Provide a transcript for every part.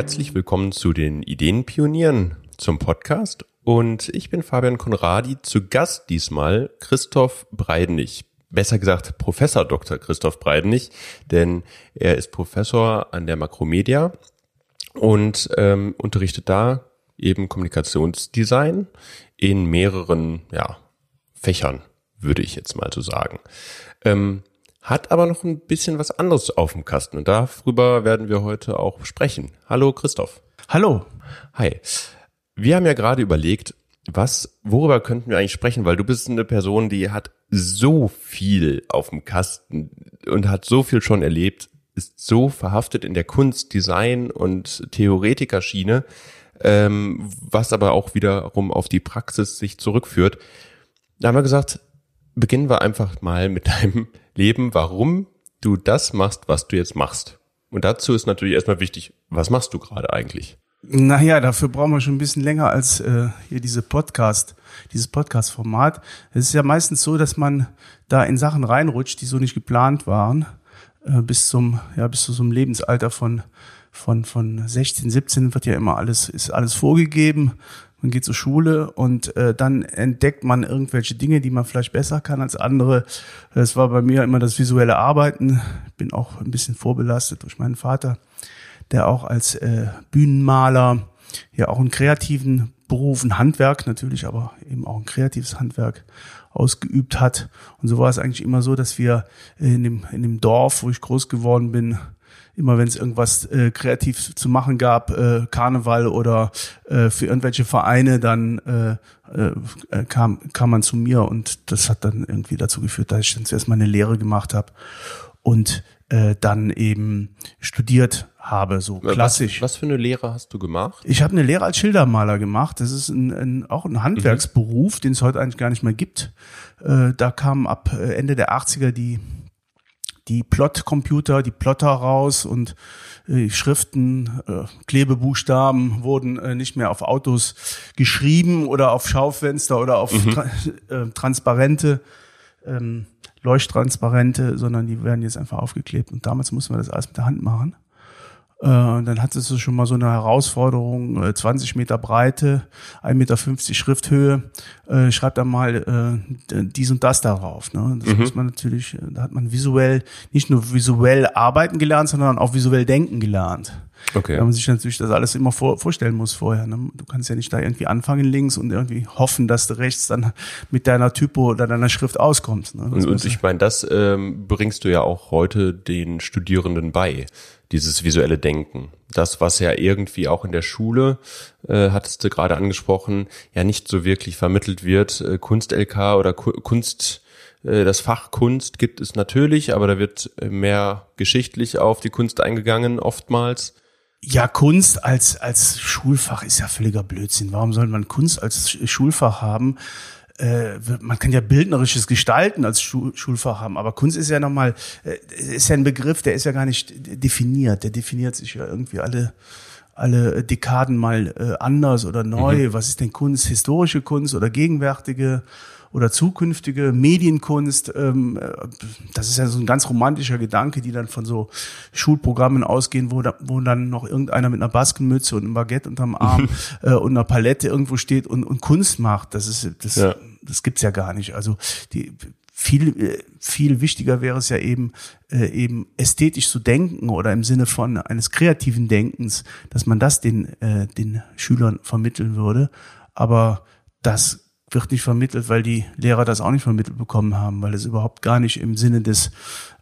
Herzlich willkommen zu den Ideenpionieren zum Podcast. Und ich bin Fabian Konradi, zu Gast diesmal Christoph Breidenich. Besser gesagt Professor Dr. Christoph Breidenich, denn er ist Professor an der Makromedia und ähm, unterrichtet da eben Kommunikationsdesign in mehreren ja, Fächern, würde ich jetzt mal so sagen. Ähm, hat aber noch ein bisschen was anderes auf dem Kasten und darüber werden wir heute auch sprechen. Hallo Christoph. Hallo. Hi. Wir haben ja gerade überlegt, was, worüber könnten wir eigentlich sprechen, weil du bist eine Person, die hat so viel auf dem Kasten und hat so viel schon erlebt, ist so verhaftet in der Kunst, Design und Theoretikerschiene, ähm, was aber auch wiederum auf die Praxis sich zurückführt. Da haben wir gesagt, beginnen wir einfach mal mit deinem Leben, warum du das machst, was du jetzt machst. Und dazu ist natürlich erstmal wichtig, was machst du gerade eigentlich? Naja, dafür brauchen wir schon ein bisschen länger als äh, hier diese Podcast, dieses Podcast-Format. Es ist ja meistens so, dass man da in Sachen reinrutscht, die so nicht geplant waren, äh, bis zum, ja, bis zu so einem Lebensalter von von von 16, 17 wird ja immer alles ist alles vorgegeben man geht zur Schule und äh, dann entdeckt man irgendwelche Dinge, die man vielleicht besser kann als andere. Es war bei mir immer das visuelle Arbeiten. Bin auch ein bisschen vorbelastet durch meinen Vater, der auch als äh, Bühnenmaler ja auch einen kreativen Beruf, ein Handwerk natürlich, aber eben auch ein kreatives Handwerk ausgeübt hat. Und so war es eigentlich immer so, dass wir in dem, in dem Dorf, wo ich groß geworden bin, immer wenn es irgendwas äh, kreativ zu machen gab, äh, Karneval oder äh, für irgendwelche Vereine, dann äh, äh, kam, kam man zu mir und das hat dann irgendwie dazu geführt, dass ich dann zuerst mal eine Lehre gemacht habe und äh, dann eben studiert habe, so klassisch. Was, was für eine Lehre hast du gemacht? Ich habe eine Lehre als Schildermaler gemacht. Das ist ein, ein, auch ein Handwerksberuf, mhm. den es heute eigentlich gar nicht mehr gibt. Äh, da kamen ab äh, Ende der 80er die die Plot-Computer, die Plotter raus und äh, Schriften, äh, Klebebuchstaben wurden äh, nicht mehr auf Autos geschrieben oder auf Schaufenster oder auf mhm. tra äh, Transparente, ähm, Leuchttransparente, sondern die werden jetzt einfach aufgeklebt. Und damals mussten wir das alles mit der Hand machen. Äh, dann hat es schon mal so eine Herausforderung, äh, 20 Meter Breite, 1,50 Meter Schrifthöhe, äh, schreibt dann mal äh, dies und das darauf. Ne? Das mhm. muss man natürlich, äh, da hat man visuell, nicht nur visuell arbeiten gelernt, sondern auch visuell denken gelernt. Okay. Weil man sich natürlich das alles immer vor, vorstellen muss vorher. Ne? Du kannst ja nicht da irgendwie anfangen links und irgendwie hoffen, dass du rechts dann mit deiner Typo oder deiner Schrift auskommst. Ne? Und, und ich meine, das ähm, bringst du ja auch heute den Studierenden bei dieses visuelle Denken. Das, was ja irgendwie auch in der Schule, äh, hattest du gerade angesprochen, ja nicht so wirklich vermittelt wird. Äh, Kunst-LK oder Ku Kunst, äh, das Fach Kunst gibt es natürlich, aber da wird äh, mehr geschichtlich auf die Kunst eingegangen oftmals. Ja, Kunst als, als Schulfach ist ja völliger Blödsinn. Warum soll man Kunst als Schulfach haben? Äh, man kann ja bildnerisches Gestalten als Schul Schulfach haben, aber Kunst ist ja nochmal, äh, ist ja ein Begriff, der ist ja gar nicht definiert. Der definiert sich ja irgendwie alle alle Dekaden mal äh, anders oder neu. Mhm. Was ist denn Kunst? Historische Kunst oder gegenwärtige oder zukünftige Medienkunst? Ähm, äh, das ist ja so ein ganz romantischer Gedanke, die dann von so Schulprogrammen ausgehen, wo, da, wo dann noch irgendeiner mit einer Baskenmütze und einem Baguette unterm Arm äh, und einer Palette irgendwo steht und, und Kunst macht. Das ist das. Ja das gibt's ja gar nicht. Also die viel viel wichtiger wäre es ja eben äh, eben ästhetisch zu denken oder im Sinne von eines kreativen Denkens, dass man das den äh, den Schülern vermitteln würde. Aber das wird nicht vermittelt, weil die Lehrer das auch nicht vermittelt bekommen haben, weil es überhaupt gar nicht im Sinne des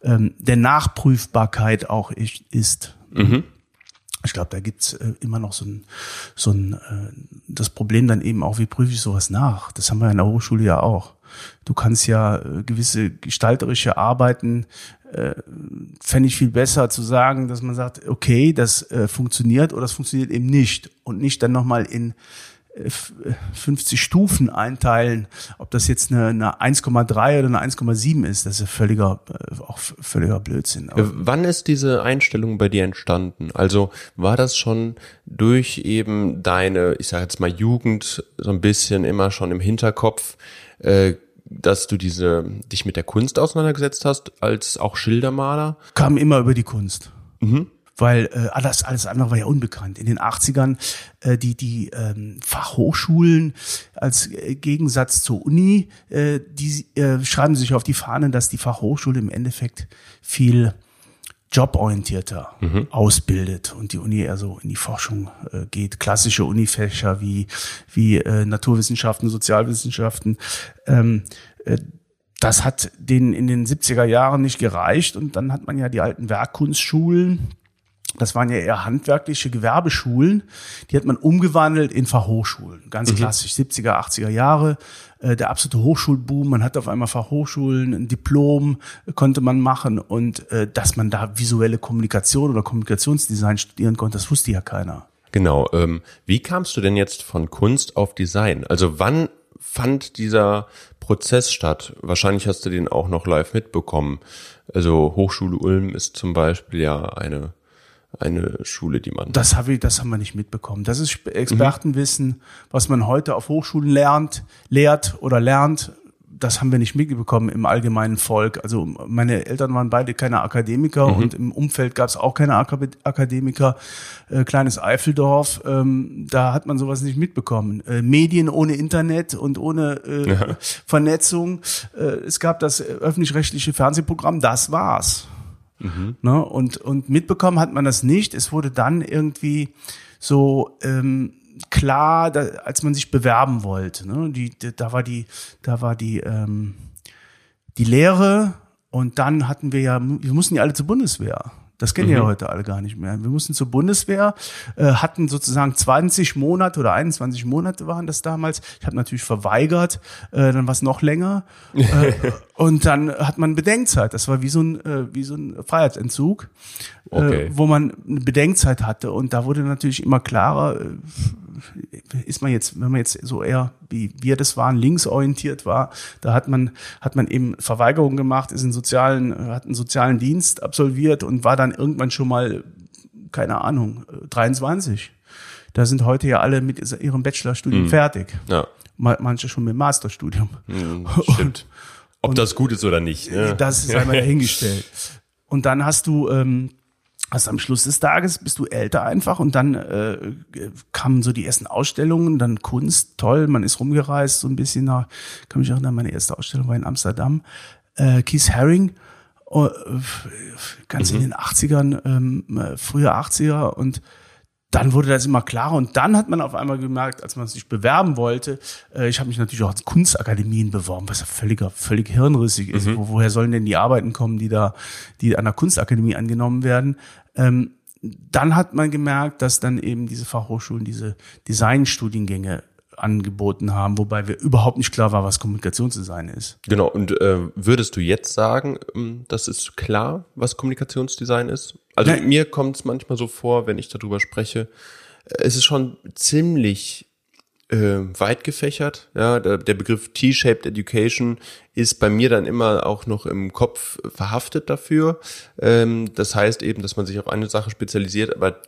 ähm, der Nachprüfbarkeit auch ist. Mhm. Ich glaube, da gibt's äh, immer noch so ein, so ein äh, das Problem dann eben auch, wie prüfe ich sowas nach? Das haben wir in der Hochschule ja auch. Du kannst ja äh, gewisse gestalterische Arbeiten, äh, fände ich viel besser zu sagen, dass man sagt, okay, das äh, funktioniert oder das funktioniert eben nicht und nicht dann nochmal in 50 Stufen einteilen, ob das jetzt eine, eine 1,3 oder eine 1,7 ist, das ist ja völliger, äh, auch völliger Blödsinn. Aber Wann ist diese Einstellung bei dir entstanden? Also war das schon durch eben deine, ich sage jetzt mal Jugend so ein bisschen immer schon im Hinterkopf, äh, dass du diese dich mit der Kunst auseinandergesetzt hast als auch Schildermaler? Kam immer über die Kunst. Mhm weil äh, alles, alles andere war ja unbekannt. In den 80ern äh, die, die ähm, Fachhochschulen als äh, Gegensatz zur Uni, äh, die äh, schreiben sich auf die Fahnen, dass die Fachhochschule im Endeffekt viel joborientierter mhm. ausbildet und die Uni eher so in die Forschung äh, geht. Klassische Unifächer wie, wie äh, Naturwissenschaften, Sozialwissenschaften. Ähm, äh, das hat denen in den 70er Jahren nicht gereicht und dann hat man ja die alten Werkkunstschulen das waren ja eher handwerkliche Gewerbeschulen, die hat man umgewandelt in Fachhochschulen. Ganz mhm. klassisch, 70er, 80er Jahre, äh, der absolute Hochschulboom. Man hat auf einmal Fachhochschulen, ein Diplom konnte man machen und äh, dass man da visuelle Kommunikation oder Kommunikationsdesign studieren konnte, das wusste ja keiner. Genau. Ähm, wie kamst du denn jetzt von Kunst auf Design? Also wann fand dieser Prozess statt? Wahrscheinlich hast du den auch noch live mitbekommen. Also Hochschule Ulm ist zum Beispiel ja eine eine Schule, die man. Das habe ich, das haben wir nicht mitbekommen. Das ist Expertenwissen, mhm. was man heute auf Hochschulen lernt, lehrt oder lernt. Das haben wir nicht mitbekommen im allgemeinen Volk. Also meine Eltern waren beide keine Akademiker mhm. und im Umfeld gab es auch keine Akademiker. Äh, kleines Eifeldorf, ähm, da hat man sowas nicht mitbekommen. Äh, Medien ohne Internet und ohne äh, ja. Vernetzung. Äh, es gab das öffentlich-rechtliche Fernsehprogramm, das war's. Mhm. Ne? Und, und mitbekommen hat man das nicht. Es wurde dann irgendwie so ähm, klar, da, als man sich bewerben wollte. Ne? Die, da war die, da war die, ähm, die Lehre und dann hatten wir ja, wir mussten ja alle zur Bundeswehr. Das kennen mhm. ja heute alle gar nicht mehr. Wir mussten zur Bundeswehr, äh, hatten sozusagen 20 Monate oder 21 Monate waren das damals. Ich habe natürlich verweigert, äh, dann war es noch länger. äh, und dann hat man Bedenkzeit. Das war wie so ein, äh, wie so ein Freiheitsentzug, äh, okay. äh, wo man eine Bedenkzeit hatte. Und da wurde natürlich immer klarer, äh, ist man jetzt, wenn man jetzt so eher, wie wir das waren, linksorientiert war, da hat man, hat man eben Verweigerung gemacht, ist in sozialen, hat einen sozialen Dienst absolviert und war dann irgendwann schon mal, keine Ahnung, 23. Da sind heute ja alle mit ihrem Bachelorstudium mhm. fertig. Ja. Manche schon mit dem Masterstudium. Mhm, stimmt. Ob und das gut ist oder nicht. Ne? Das ist einmal dahingestellt. Und dann hast du ähm, also am Schluss des Tages bist du älter einfach und dann äh, kamen so die ersten Ausstellungen, dann Kunst, toll, man ist rumgereist so ein bisschen nach, kann mich erinnern, meine erste Ausstellung war in Amsterdam, äh, Keith Haring, äh, ganz mhm. in den 80ern, ähm, äh, frühe 80er und dann wurde das immer klarer und dann hat man auf einmal gemerkt, als man sich bewerben wollte, äh, ich habe mich natürlich auch als Kunstakademien beworben, was ja völliger, völlig hirnrissig ist. Mhm. Wo, woher sollen denn die Arbeiten kommen, die da, die an der Kunstakademie angenommen werden? Ähm, dann hat man gemerkt, dass dann eben diese Fachhochschulen diese Designstudiengänge angeboten haben, wobei wir überhaupt nicht klar war, was Kommunikationsdesign ist. Genau, und äh, würdest du jetzt sagen, ähm, das ist klar, was Kommunikationsdesign ist? Also Nein. mir kommt es manchmal so vor, wenn ich darüber spreche, äh, es ist schon ziemlich äh, weit gefächert. Ja, der, der Begriff T-shaped Education ist bei mir dann immer auch noch im Kopf verhaftet dafür. Ähm, das heißt eben, dass man sich auf eine Sache spezialisiert, aber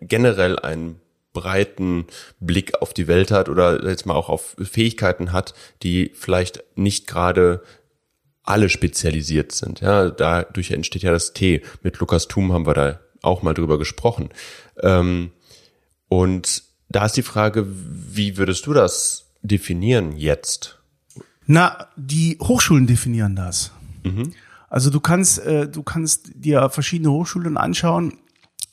generell einen breiten Blick auf die Welt hat oder jetzt mal auch auf Fähigkeiten hat, die vielleicht nicht gerade alle spezialisiert sind. Ja, dadurch entsteht ja das T. Mit Lukas Thum haben wir da auch mal drüber gesprochen. Ähm, und da ist die Frage, wie würdest du das definieren jetzt? Na, die Hochschulen definieren das. Mhm. Also du kannst, äh, du kannst dir verschiedene Hochschulen anschauen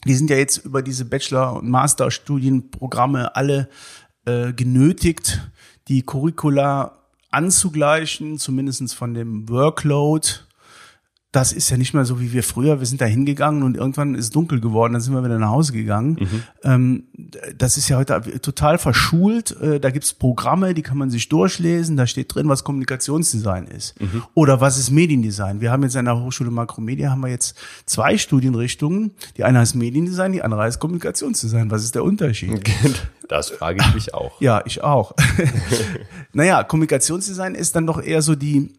die sind ja jetzt über diese Bachelor- und Masterstudienprogramme alle äh, genötigt, die Curricula anzugleichen, zumindestens von dem Workload das ist ja nicht mehr so wie wir früher. Wir sind da hingegangen und irgendwann ist dunkel geworden, dann sind wir wieder nach Hause gegangen. Mhm. Ähm, das ist ja heute total verschult. Äh, da gibt's Programme, die kann man sich durchlesen. Da steht drin, was Kommunikationsdesign ist. Mhm. Oder was ist Mediendesign. Wir haben jetzt an der Hochschule Makromedia haben wir jetzt zwei Studienrichtungen. Die eine heißt Mediendesign, die andere heißt Kommunikationsdesign. Was ist der Unterschied? Das frage ich mich auch. Ja, ich auch. naja, Kommunikationsdesign ist dann doch eher so die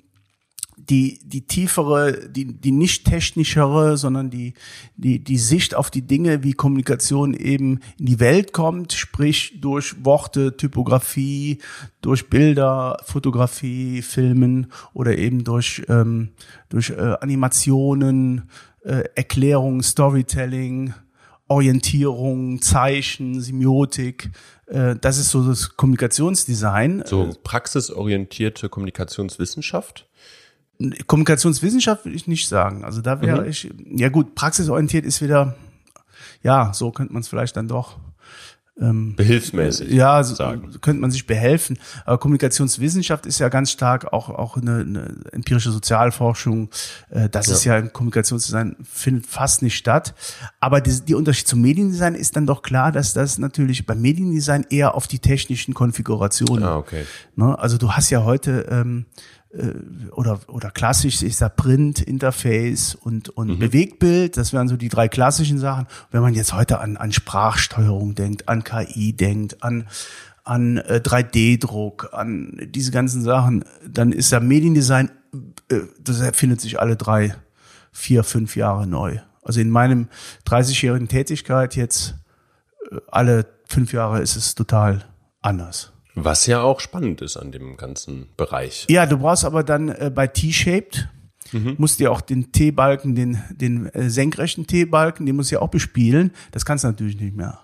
die, die tiefere, die, die nicht technischere, sondern die, die, die Sicht auf die Dinge, wie Kommunikation eben in die Welt kommt, sprich durch Worte, Typografie, durch Bilder, Fotografie, Filmen oder eben durch, ähm, durch äh, Animationen, äh, Erklärung, Storytelling Orientierung, Zeichen, Semiotik. Äh, das ist so das Kommunikationsdesign. So praxisorientierte Kommunikationswissenschaft? Kommunikationswissenschaft würde ich nicht sagen. Also da wäre mhm. ich, ja gut, praxisorientiert ist wieder, ja, so könnte man es vielleicht dann doch ähm, behilfsmäßig. Ja, so, könnte man sich behelfen. Aber Kommunikationswissenschaft ist ja ganz stark auch auch eine, eine empirische Sozialforschung. Äh, das ja. ist ja im Kommunikationsdesign findet fast nicht statt. Aber die, die Unterschied zum Mediendesign ist dann doch klar, dass das natürlich beim Mediendesign eher auf die technischen Konfigurationen. Ah, okay. Ne? Also du hast ja heute ähm, äh, oder, oder klassisch ist da Print, Interface und, und mhm. Bewegtbild. Das wären so die drei klassischen Sachen. Wenn man jetzt heute an, an Sprachsteuerung denkt, an KI denkt, an, an äh, 3D-Druck, an diese ganzen Sachen, dann ist ja Mediendesign, äh, das erfindet sich alle drei, vier, fünf Jahre neu. Also in meinem 30-jährigen Tätigkeit jetzt äh, alle fünf Jahre ist es total anders. Was ja auch spannend ist an dem ganzen Bereich. Ja, du brauchst aber dann äh, bei T-Shaped, mhm. musst dir auch den T-Balken, den, den äh, senkrechten T-Balken, den musst du ja auch bespielen. Das kannst du natürlich nicht mehr.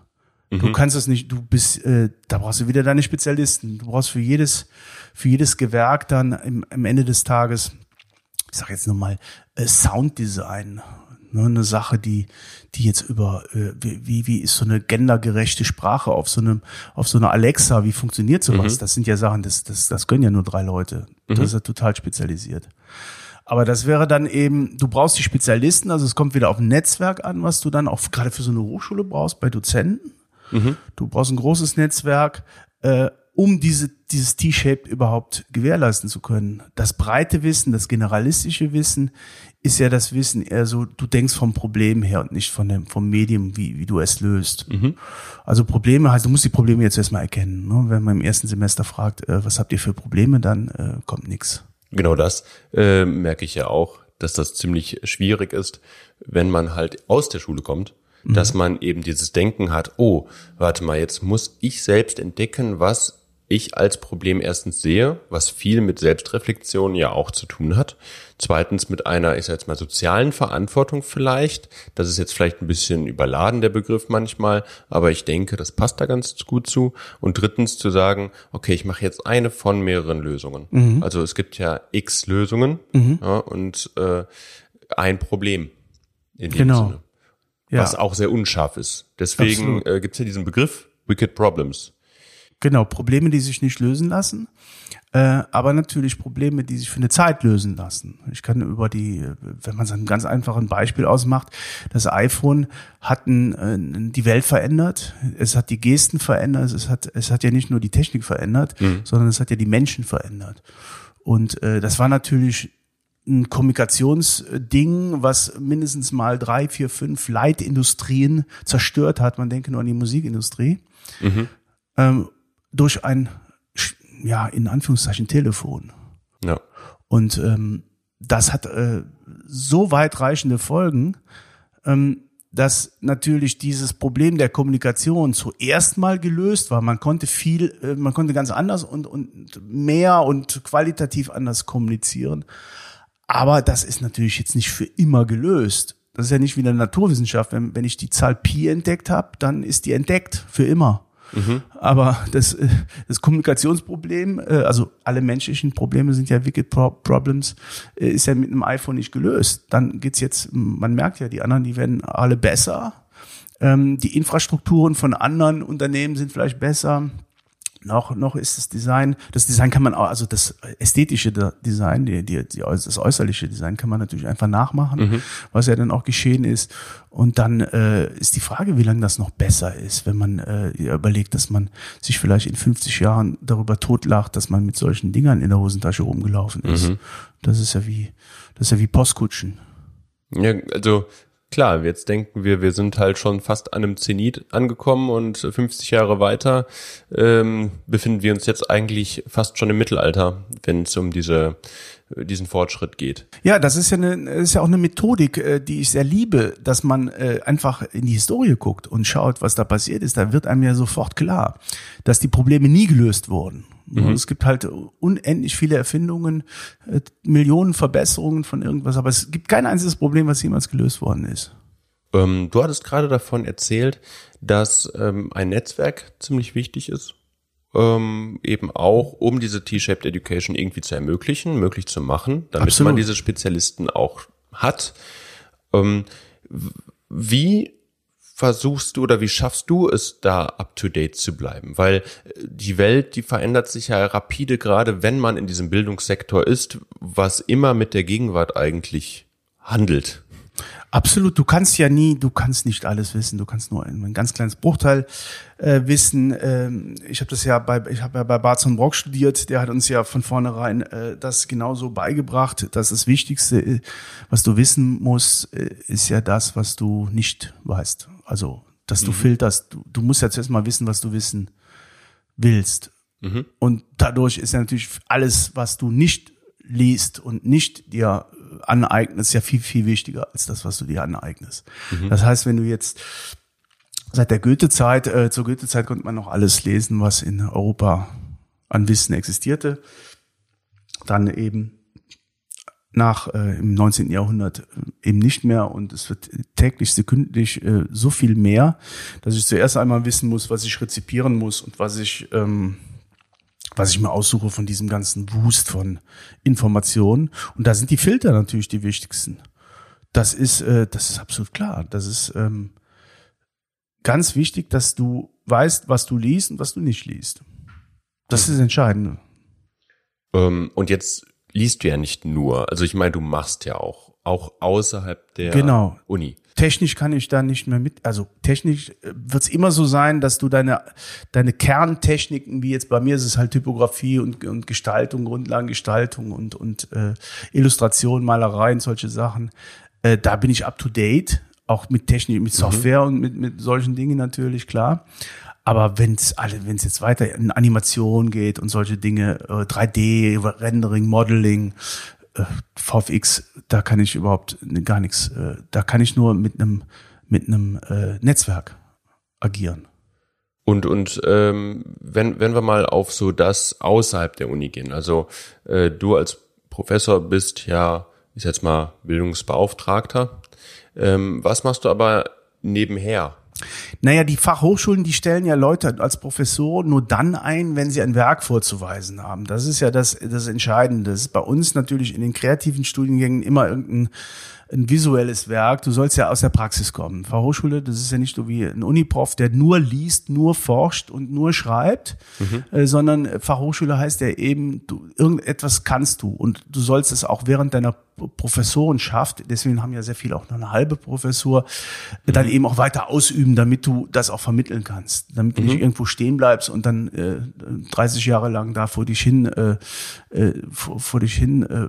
Mhm. Du kannst das nicht, du bist, äh, da brauchst du wieder deine Spezialisten. Du brauchst für jedes, für jedes Gewerk dann im, am Ende des Tages, ich sag jetzt nochmal, äh, Sounddesign Ne, eine Sache, die, die jetzt über, äh, wie, wie ist so eine gendergerechte Sprache auf so einem, auf so einer Alexa, wie funktioniert sowas? Mhm. Das sind ja Sachen, das, das, das können ja nur drei Leute. Das mhm. ist ja total spezialisiert. Aber das wäre dann eben, du brauchst die Spezialisten, also es kommt wieder auf ein Netzwerk an, was du dann auch gerade für so eine Hochschule brauchst, bei Dozenten. Mhm. Du brauchst ein großes Netzwerk, äh, um diese, dieses T-Shaped überhaupt gewährleisten zu können. Das breite Wissen, das generalistische Wissen ist ja das Wissen eher so, du denkst vom Problem her und nicht von dem, vom Medium, wie, wie du es löst. Mhm. Also Probleme heißt, du musst die Probleme jetzt erstmal erkennen. Ne? Wenn man im ersten Semester fragt, äh, was habt ihr für Probleme, dann äh, kommt nichts. Genau das äh, merke ich ja auch, dass das ziemlich schwierig ist, wenn man halt aus der Schule kommt mhm. dass man eben dieses Denken hat, oh, warte mal, jetzt muss ich selbst entdecken, was ich als Problem erstens sehe, was viel mit Selbstreflexion ja auch zu tun hat. Zweitens mit einer, ich sag jetzt mal, sozialen Verantwortung vielleicht. Das ist jetzt vielleicht ein bisschen überladen, der Begriff manchmal, aber ich denke, das passt da ganz gut zu. Und drittens zu sagen, okay, ich mache jetzt eine von mehreren Lösungen. Mhm. Also es gibt ja x Lösungen mhm. ja, und äh, ein Problem in dem genau. Sinne. Ja. Was auch sehr unscharf ist. Deswegen äh, gibt es ja diesen Begriff Wicked Problems. Genau, Probleme, die sich nicht lösen lassen, äh, aber natürlich Probleme, die sich für eine Zeit lösen lassen. Ich kann über die, wenn man es ein ganz einfaches Beispiel ausmacht, das iPhone hat ein, äh, die Welt verändert, es hat die Gesten verändert, es hat, es hat ja nicht nur die Technik verändert, mhm. sondern es hat ja die Menschen verändert. Und äh, das war natürlich ein Kommunikationsding, was mindestens mal drei, vier, fünf Leitindustrien zerstört hat. Man denke nur an die Musikindustrie. Mhm. Ähm, durch ein, ja, in Anführungszeichen Telefon. Ja. Und ähm, das hat äh, so weitreichende Folgen, ähm, dass natürlich dieses Problem der Kommunikation zuerst mal gelöst war. Man konnte viel, äh, man konnte ganz anders und, und mehr und qualitativ anders kommunizieren. Aber das ist natürlich jetzt nicht für immer gelöst. Das ist ja nicht wie in der Naturwissenschaft. Wenn, wenn ich die Zahl Pi entdeckt habe, dann ist die entdeckt für immer. Mhm. Aber das, äh, das Kommunikationsproblem, äh, also alle menschlichen Probleme sind ja Wicked Problems, äh, ist ja mit einem iPhone nicht gelöst. Dann geht's jetzt, man merkt ja, die anderen, die werden alle besser. Ähm, die Infrastrukturen von anderen Unternehmen sind vielleicht besser noch, noch ist das Design, das Design kann man auch, also das ästhetische Design, die, die, die, das äußerliche Design kann man natürlich einfach nachmachen, mhm. was ja dann auch geschehen ist. Und dann äh, ist die Frage, wie lange das noch besser ist, wenn man äh, überlegt, dass man sich vielleicht in 50 Jahren darüber totlacht, dass man mit solchen Dingern in der Hosentasche rumgelaufen ist. Mhm. Das ist ja wie, das ist ja wie Postkutschen. Ja, also klar, jetzt denken wir, wir sind halt schon fast an einem Zenit angekommen und 50 Jahre weiter ähm, befinden wir uns jetzt eigentlich fast schon im Mittelalter, wenn es um diese diesen Fortschritt geht. Ja, das ist ja eine, ist ja auch eine Methodik, äh, die ich sehr liebe, dass man äh, einfach in die Historie guckt und schaut, was da passiert ist. Da wird einem ja sofort klar, dass die Probleme nie gelöst wurden. Mhm. Es gibt halt unendlich viele Erfindungen, äh, Millionen Verbesserungen von irgendwas, aber es gibt kein einziges Problem, was jemals gelöst worden ist. Ähm, du hattest gerade davon erzählt, dass ähm, ein Netzwerk ziemlich wichtig ist. Ähm, eben auch, um diese T-Shaped Education irgendwie zu ermöglichen, möglich zu machen, damit Absolut. man diese Spezialisten auch hat. Ähm, wie versuchst du oder wie schaffst du es da up to date zu bleiben? Weil äh, die Welt, die verändert sich ja rapide, gerade wenn man in diesem Bildungssektor ist, was immer mit der Gegenwart eigentlich handelt. Absolut, du kannst ja nie, du kannst nicht alles wissen, du kannst nur ein, ein ganz kleines Bruchteil äh, wissen. Ähm, ich habe das ja bei, ich habe ja bei Barzon Brock studiert, der hat uns ja von vornherein äh, das genauso beigebracht, dass das Wichtigste, äh, was du wissen musst, äh, ist ja das, was du nicht weißt. Also, dass du filterst. Du, du musst ja zuerst mal wissen, was du wissen willst. Und dadurch ist ja natürlich alles, was du nicht liest und nicht dir aneignest, ja viel, viel wichtiger als das, was du dir aneignest. Das heißt, wenn du jetzt seit der Goethe-Zeit, äh, zur Goethe-Zeit konnte man noch alles lesen, was in Europa an Wissen existierte. Dann eben nach äh, im 19. Jahrhundert äh, eben nicht mehr und es wird täglich, sekündlich äh, so viel mehr, dass ich zuerst einmal wissen muss, was ich rezipieren muss und was ich ähm, was ich mir aussuche von diesem ganzen Wust von Informationen. Und da sind die Filter natürlich die wichtigsten. Das ist, äh, das ist absolut klar. Das ist ähm, ganz wichtig, dass du weißt, was du liest und was du nicht liest. Das ist entscheidend. Ähm, und jetzt liest du ja nicht nur, also ich meine, du machst ja auch, auch außerhalb der Genau. Uni. Technisch kann ich da nicht mehr mit, also technisch wird es immer so sein, dass du deine, deine Kerntechniken, wie jetzt bei mir ist es halt Typografie und, und Gestaltung, Grundlagengestaltung und, und äh, Illustration, Malerei und solche Sachen, äh, da bin ich up to date, auch mit Technik, mit Software und mit, mit solchen Dingen natürlich, klar. Aber wenn es alle, wenn es jetzt weiter in Animation geht und solche Dinge, äh, 3D, Rendering, Modeling, äh, VFX, da kann ich überhaupt gar nichts. Äh, da kann ich nur mit einem mit einem äh, Netzwerk agieren. Und, und ähm, wenn, wenn wir mal auf so das außerhalb der Uni gehen, also äh, du als Professor bist ja, ich jetzt mal, Bildungsbeauftragter. Ähm, was machst du aber nebenher? Naja, die Fachhochschulen, die stellen ja Leute als Professor nur dann ein, wenn sie ein Werk vorzuweisen haben. Das ist ja das, das Entscheidende. Das ist bei uns natürlich in den kreativen Studiengängen immer irgendein ein visuelles Werk. Du sollst ja aus der Praxis kommen. Fachhochschule, das ist ja nicht so wie ein Uniprof, der nur liest, nur forscht und nur schreibt, äh, sondern Fachhochschule heißt ja eben, du, irgendetwas kannst du. Und du sollst es auch während deiner Professorenschaft, deswegen haben ja sehr viele auch noch eine halbe Professur, dann eben auch weiter ausüben, damit du das auch vermitteln kannst, damit du nicht irgendwo stehen bleibst und dann äh, 30 Jahre lang da vor dich hin, äh, äh, vor, vor dich hin äh,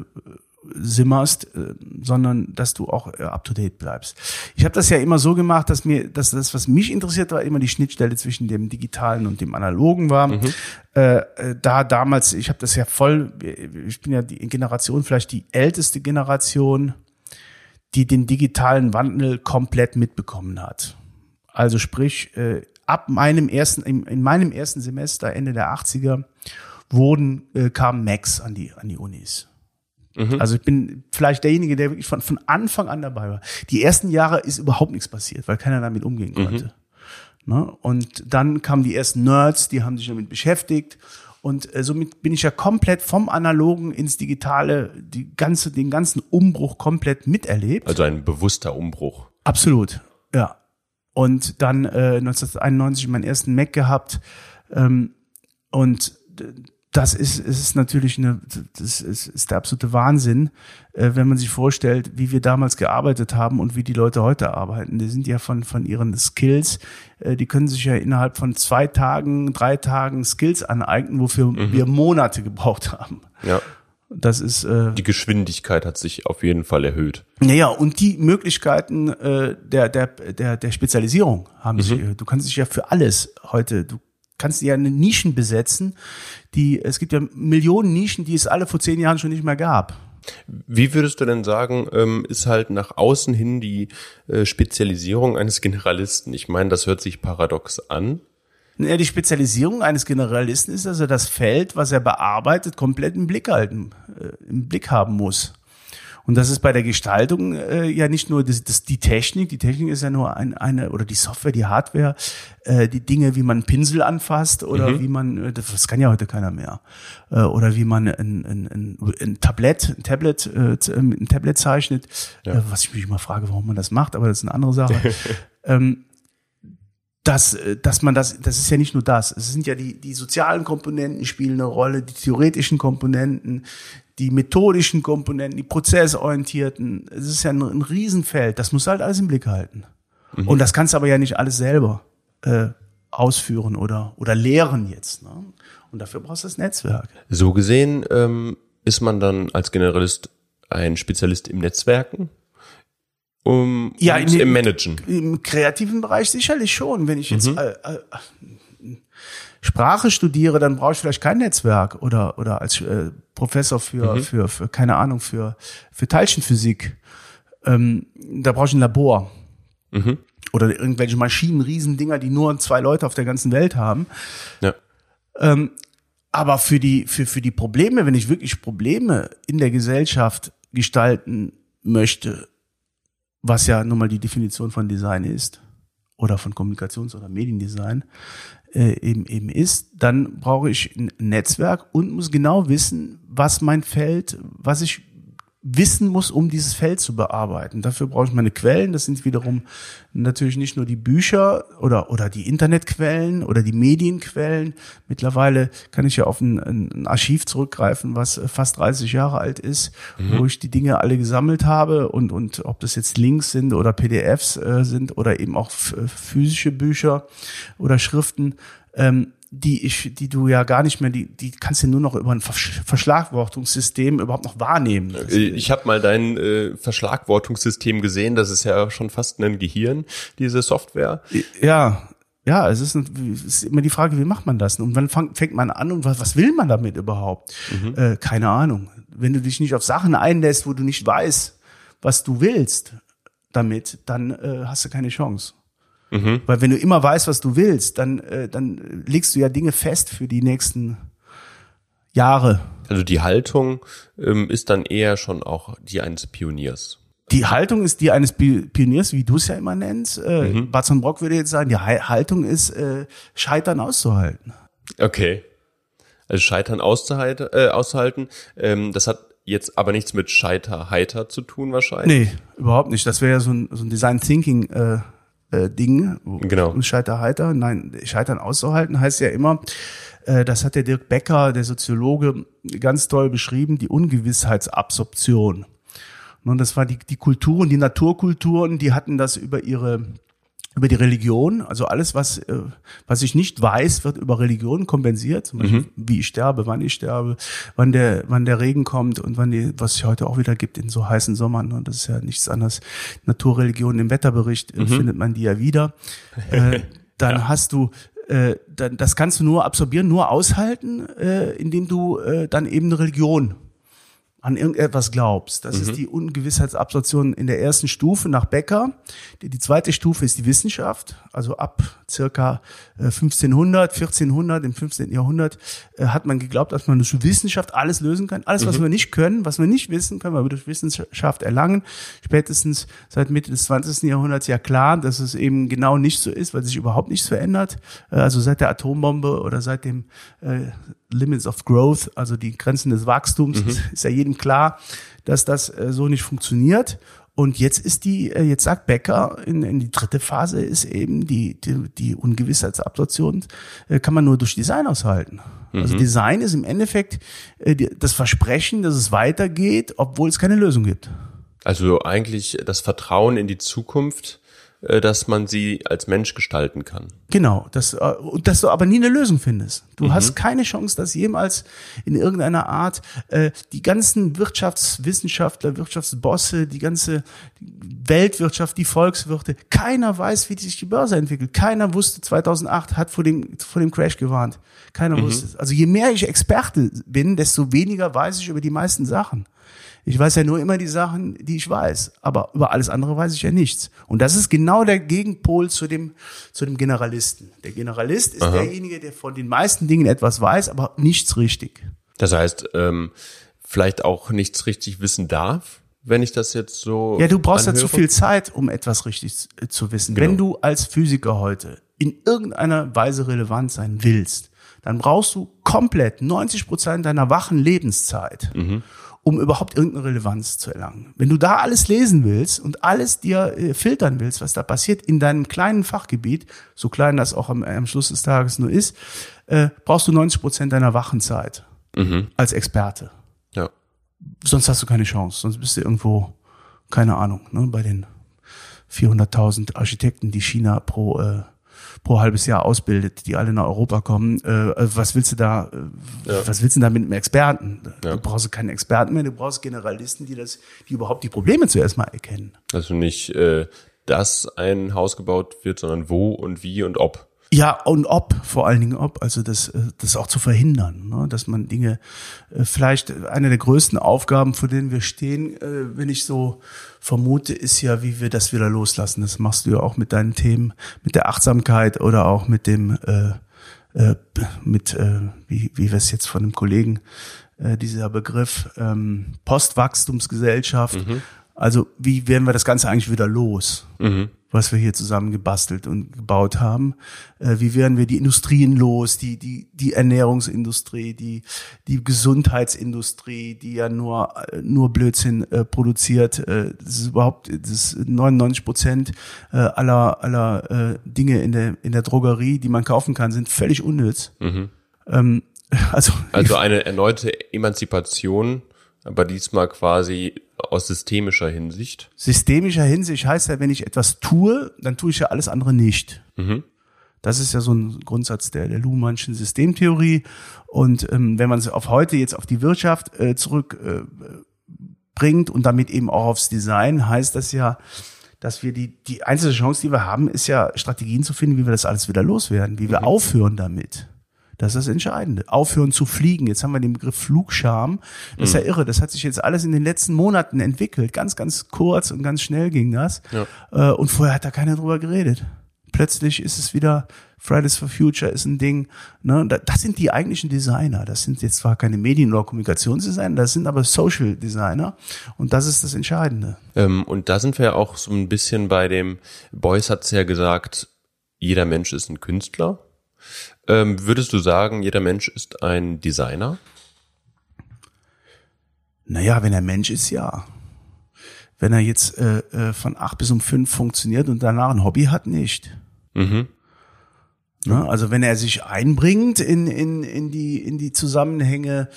simmerst, äh, sondern dass du auch äh, up to date bleibst. Ich habe das ja immer so gemacht, dass mir, dass das, was mich interessiert war, immer die Schnittstelle zwischen dem digitalen und dem analogen war. Äh, äh, da damals, ich habe das ja voll, ich bin ja die Generation, vielleicht die älteste Generation, die den digitalen Wandel komplett mitbekommen hat. Also sprich, äh, ab meinem ersten, in, in meinem ersten Semester, Ende der 80er, wurden, äh, kamen Macs an die, an die Unis. Also ich bin vielleicht derjenige, der wirklich von, von Anfang an dabei war. Die ersten Jahre ist überhaupt nichts passiert, weil keiner damit umgehen konnte. Ne? Und dann kamen die ersten Nerds, die haben sich damit beschäftigt. Und äh, somit bin ich ja komplett vom Analogen ins Digitale, die ganze, den ganzen Umbruch komplett miterlebt. Also ein bewusster Umbruch. Absolut, ja. Und dann äh, 1991 meinen ersten Mac gehabt. Ähm, und das ist, ist natürlich eine, das ist, ist der absolute Wahnsinn, äh, wenn man sich vorstellt, wie wir damals gearbeitet haben und wie die Leute heute arbeiten. Die sind ja von, von ihren Skills, äh, die können sich ja innerhalb von zwei Tagen, drei Tagen Skills aneignen, wofür wir Monate gebraucht haben. Ja. Das ist, äh, Die Geschwindigkeit hat sich auf jeden Fall erhöht. naja, und die Möglichkeiten äh, der, der, der, der Spezialisierung haben sich, äh, du kannst dich ja für alles heute, du kannst ja eine Nischen besetzen, die, es gibt ja Millionen Nischen, die es alle vor zehn Jahren schon nicht mehr gab. Wie würdest du denn sagen, ähm, ist halt nach außen hin die äh, Spezialisierung eines Generalisten? Ich meine, das hört sich paradox an. Ja, die Spezialisierung eines Generalisten ist, dass er das Feld, was er bearbeitet, komplett im Blick halten, äh, im Blick haben muss. Und das ist bei der Gestaltung äh, ja nicht nur das, das, die Technik, die Technik ist ja nur ein, eine, oder die Software, die Hardware, äh, die Dinge, wie man einen Pinsel anfasst oder mhm. wie man, äh, das kann ja heute keiner mehr, äh, oder wie man ein, ein, ein, ein Tablet, ein Tablet, äh, ein Tablet zeichnet, ja. äh, was ich mich immer frage, warum man das macht, aber das ist eine andere Sache. ähm, dass, äh, dass man das, das ist ja nicht nur das. Es sind ja die, die sozialen Komponenten spielen eine Rolle, die theoretischen Komponenten, die methodischen Komponenten, die prozessorientierten. Es ist ja ein, ein Riesenfeld. Das muss halt alles im Blick halten. Mhm. Und das kannst du aber ja nicht alles selber äh, ausführen oder, oder lehren jetzt. Ne? Und dafür brauchst du das Netzwerk. So gesehen ähm, ist man dann als Generalist ein Spezialist im Netzwerken? Um, ja, in, im Managen. Im kreativen Bereich sicherlich schon. Wenn ich jetzt mhm. äh, äh, Sprache studiere, dann brauche ich vielleicht kein Netzwerk oder oder als äh, Professor für mhm. für für keine Ahnung für für Teilchenphysik. Ähm, da brauche ich ein Labor mhm. oder irgendwelche Maschinen, Riesendinger, die nur zwei Leute auf der ganzen Welt haben. Ja. Ähm, aber für die für für die Probleme, wenn ich wirklich Probleme in der Gesellschaft gestalten möchte, was ja nun mal die Definition von Design ist oder von Kommunikations- oder Mediendesign äh, eben eben ist, dann brauche ich ein Netzwerk und muss genau wissen, was mein Feld, was ich wissen muss, um dieses Feld zu bearbeiten. Dafür brauche ich meine Quellen. Das sind wiederum natürlich nicht nur die Bücher oder, oder die Internetquellen oder die Medienquellen. Mittlerweile kann ich ja auf ein, ein Archiv zurückgreifen, was fast 30 Jahre alt ist, mhm. wo ich die Dinge alle gesammelt habe und, und ob das jetzt Links sind oder PDFs äh, sind oder eben auch physische Bücher oder Schriften. Ähm, die ich, die du ja gar nicht mehr, die, die kannst du nur noch über ein Verschlagwortungssystem überhaupt noch wahrnehmen. Äh, ich habe mal dein äh, Verschlagwortungssystem gesehen, das ist ja schon fast ein Gehirn, diese Software. Ja, ja, es ist, es ist immer die Frage, wie macht man das? Und wann fang, fängt man an und was, was will man damit überhaupt? Mhm. Äh, keine Ahnung. Wenn du dich nicht auf Sachen einlässt, wo du nicht weißt, was du willst damit, dann äh, hast du keine Chance. Mhm. Weil wenn du immer weißt, was du willst, dann, äh, dann legst du ja Dinge fest für die nächsten Jahre. Also die Haltung ähm, ist dann eher schon auch die eines Pioniers. Die Haltung ist die eines Pioniers, wie du es ja immer nennst. Äh, mhm. Barzon Brock würde jetzt sagen, die Haltung ist, äh, Scheitern auszuhalten. Okay. Also Scheitern auszuhalten, äh, auszuhalten. Ähm, das hat jetzt aber nichts mit Scheiter-Heiter zu tun wahrscheinlich. Nee, überhaupt nicht. Das wäre ja so ein, so ein Design Thinking äh, äh, Ding. Genau. Scheiter heiter. Nein, Scheitern auszuhalten heißt ja immer, äh, das hat der Dirk Becker, der Soziologe, ganz toll beschrieben, die Ungewissheitsabsorption. Und das war die, die Kulturen, die Naturkulturen, die hatten das über ihre über die Religion, also alles, was, äh, was ich nicht weiß, wird über Religion kompensiert. Zum Beispiel, mhm. wie ich sterbe, wann ich sterbe, wann der, wann der Regen kommt und wann die, was es heute auch wieder gibt in so heißen Sommern. Und das ist ja nichts anderes. Naturreligion im Wetterbericht äh, mhm. findet man die ja wieder. Äh, dann ja. hast du äh, dann, das kannst du nur absorbieren, nur aushalten, äh, indem du äh, dann eben eine Religion an irgendetwas glaubst. Das mhm. ist die Ungewissheitsabsorption in der ersten Stufe nach Becker. Die, die, zweite Stufe ist die Wissenschaft. Also ab circa 1500, äh, 1400, im 15. Jahrhundert äh, hat man geglaubt, dass man durch Wissenschaft alles lösen kann. Alles, was mhm. wir nicht können, was wir nicht wissen, können wir durch Wissenschaft erlangen. Spätestens seit Mitte des 20. Jahrhunderts ja klar, dass es eben genau nicht so ist, weil sich überhaupt nichts verändert. Äh, also seit der Atombombe oder seit dem äh, Limits of Growth, also die Grenzen des Wachstums, mhm. ist ja jedem klar, dass das äh, so nicht funktioniert. Und jetzt ist die, äh, jetzt sagt Becker, in, in die dritte Phase ist eben die, die, die Ungewissheitsabsorption, äh, kann man nur durch Design aushalten. Also mhm. Also Design ist im Endeffekt äh, die, das Versprechen, dass es weitergeht, obwohl es keine Lösung gibt. Also eigentlich das Vertrauen in die Zukunft, dass man sie als Mensch gestalten kann. Genau, dass, äh, dass du aber nie eine Lösung findest. Du mhm. hast keine Chance, dass jemals in irgendeiner Art äh, die ganzen Wirtschaftswissenschaftler, Wirtschaftsbosse, die ganze Weltwirtschaft, die Volkswirte, keiner weiß, wie sich die Börse entwickelt. Keiner wusste 2008, hat vor dem, vor dem Crash gewarnt. Keiner mhm. wusste es. Also je mehr ich Experte bin, desto weniger weiß ich über die meisten Sachen. Ich weiß ja nur immer die Sachen, die ich weiß, aber über alles andere weiß ich ja nichts. Und das ist genau der Gegenpol zu dem, zu dem Generalisten. Der Generalist ist Aha. derjenige, der von den meisten Dingen etwas weiß, aber nichts richtig. Das heißt, ähm, vielleicht auch nichts richtig wissen darf? wenn ich das jetzt so. Ja, du brauchst ja anhöre? zu viel Zeit, um etwas richtig äh, zu wissen. Genau. Wenn du als Physiker heute in irgendeiner Weise relevant sein willst, dann brauchst du komplett 90 Prozent deiner wachen Lebenszeit, um überhaupt irgendeine Relevanz zu erlangen. Wenn du da alles lesen willst und alles dir äh, filtern willst, was da passiert in deinem kleinen Fachgebiet, so klein das auch am, am Schluss des Tages nur ist, äh, brauchst du 90 Prozent deiner wachen Zeit als Experte Ja. sonst hast du keine Chance. Sonst bist du irgendwo, keine Ahnung, ne, bei den 400.000 Architekten, die China pro, äh, pro halbes Jahr ausbildet, die alle nach Europa kommen. Äh, was willst du da, äh, was willst du da mit einem Experten? Ja. Du brauchst keinen Experten mehr, du brauchst Generalisten, die das, die überhaupt die Probleme zuerst mal erkennen. Also nicht, äh, dass ein Haus gebaut wird, sondern wo und wie und ob. Ja, und ob, vor allen Dingen ob, also das, äh, das auch zu verhindern, ne? dass man Dinge, äh, vielleicht eine der größten Aufgaben, vor denen wir stehen, äh, wenn ich so vermute, ist ja, wie wir das wieder loslassen. Das machst du ja auch mit deinen Themen, mit der Achtsamkeit oder auch mit dem, äh, äh, mit, äh, wie, wie wir es jetzt von einem Kollegen, äh, dieser Begriff ähm, Postwachstumsgesellschaft. Also wie werden wir das Ganze eigentlich wieder los? was wir hier zusammen gebastelt und gebaut haben. Äh, wie werden wir die Industrien los, die, die, die Ernährungsindustrie, die, die Gesundheitsindustrie, die ja nur, äh, nur Blödsinn äh, produziert. Äh, das ist überhaupt, das ist 99 Prozent äh, aller, aller äh, Dinge in der, in der Drogerie, die man kaufen kann, sind völlig unnütz. Ähm, also, Also eine erneute Emanzipation, aber diesmal quasi aus systemischer Hinsicht. systemischer Hinsicht heißt ja, wenn ich etwas tue, dann tue ich ja alles andere nicht. Das ist ja so ein Grundsatz der, der Luhmannschen Systemtheorie. Und ähm, wenn man es auf heute jetzt auf die Wirtschaft äh, zurückbringt äh, und damit eben auch aufs Design, heißt das ja, dass wir die, die einzige Chance, die wir haben, ist ja Strategien zu finden, wie wir das alles wieder loswerden, wie wir aufhören damit. Das ist das Entscheidende. Aufhören zu fliegen. Jetzt haben wir den Begriff Flugscham. Das ist ja irre. Das hat sich jetzt alles in den letzten Monaten entwickelt. Ganz, ganz kurz und ganz schnell ging das. Äh, Und vorher hat da keiner drüber geredet. Plötzlich ist es wieder Fridays for Future ist ein Ding. Ne? Da- Das sind die eigentlichen Designer. Das sind jetzt zwar keine Medien- oder Kommunikationsdesigner, das sind aber Social Designer. Und das ist das Entscheidende. Ähm, und da sind wir ja auch so ein bisschen bei dem, Beuys hat es ja gesagt, jeder Mensch ist ein Künstler. Ähm, würdest du sagen, jeder Mensch ist ein Designer? Naja, wenn er Mensch ist, ja. Wenn er jetzt äh, äh, von acht bis um fünf funktioniert und danach ein Hobby hat, nicht. Mhm. Ne? Also wenn er sich einbringt in, in, in, die, in die Zusammenhänge,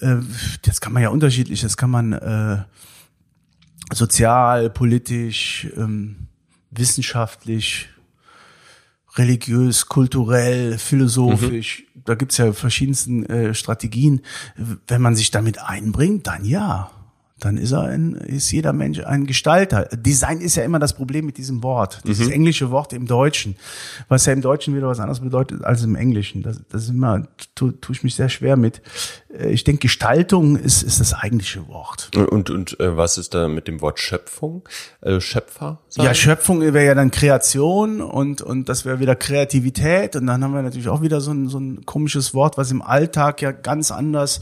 äh, das kann man ja unterschiedlich, das kann man äh, sozial, politisch, ähm, wissenschaftlich, religiös, kulturell, philosophisch, da gibt's ja verschiedensten äh, Strategien. Wenn man sich damit einbringt, dann ja. Dann ist er ein, ist jeder Mensch ein Gestalter. Design ist ja immer das Problem mit diesem Wort, dieses englische Wort im Deutschen, was ja im Deutschen wieder was anderes bedeutet als im Englischen. Das, das ist immer, tu, tue ich mich sehr schwer mit. Äh, Ich denke, Gestaltung ist, ist das eigentliche Wort. Und, und, äh, was ist da mit dem Wort Schöpfung? Äh, Schöpfer? Ja, Schöpfung wäre ja dann Kreation und, und das wäre wieder Kreativität. Und dann haben wir natürlich auch wieder so ein, so ein komisches Wort, was im Alltag ja ganz anders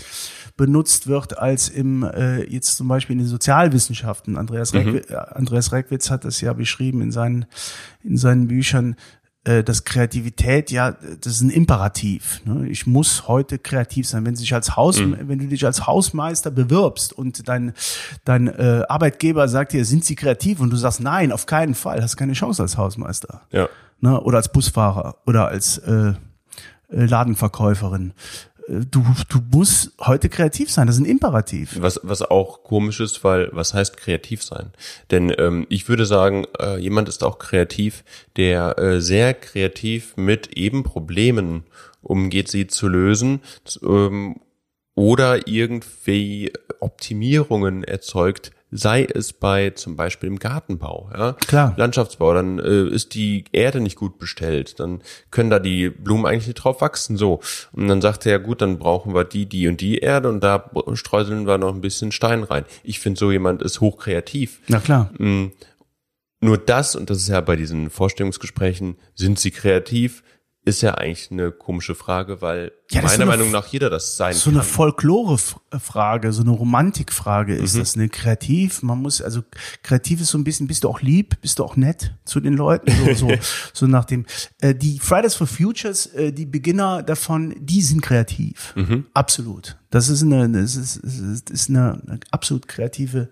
benutzt wird als im äh, jetzt zum Beispiel in den Sozialwissenschaften. Andreas, Reckwitz, äh, Andreas Reckwitz hat das ja beschrieben in seinen, in seinen Büchern, äh, dass Kreativität ja, das ist ein Imperativ. Ne? Ich muss heute kreativ sein. Wenn, sich als Haus, wenn du dich als Hausmeister bewirbst und dein, dein äh, Arbeitgeber sagt dir, sind Sie kreativ? Und du sagst, nein, auf keinen Fall, hast keine Chance als Hausmeister. Ja. Ne? Oder als Busfahrer oder als äh, äh, Ladenverkäuferin. Du, du musst heute kreativ sein, das ist ein Imperativ. Was, was auch komisch ist, weil was heißt kreativ sein? Denn ähm, ich würde sagen, äh, jemand ist auch kreativ, der äh, sehr kreativ mit eben Problemen umgeht, sie zu lösen ähm, oder irgendwie Optimierungen erzeugt, sei es bei zum Beispiel im Gartenbau, ja, Klar. Landschaftsbau, dann äh, ist die Erde nicht gut bestellt, dann können da die Blumen eigentlich nicht drauf wachsen, so. Und dann sagt er, ja gut, dann brauchen wir die, die und die Erde und da streuseln wir noch ein bisschen Stein rein. Ich finde, so jemand ist hochkreativ. Na klar. Nur das, und das ist ja bei diesen Vorstellungsgesprächen, sind sie kreativ, ist ja eigentlich eine komische Frage, weil Ja, meiner so Meinung nach jeder das sein so kann. eine Folklore-Frage, so eine Romantikfrage ist das, ne? Kreativ, man muss, also kreativ ist so ein bisschen, bist du auch lieb, bist du auch nett zu den Leuten, so, so, so nach dem, äh, die Fridays for Futures, äh, die Beginner davon, die sind kreativ. Absolut. Das ist eine, das ist, das ist, eine, eine absolut kreative,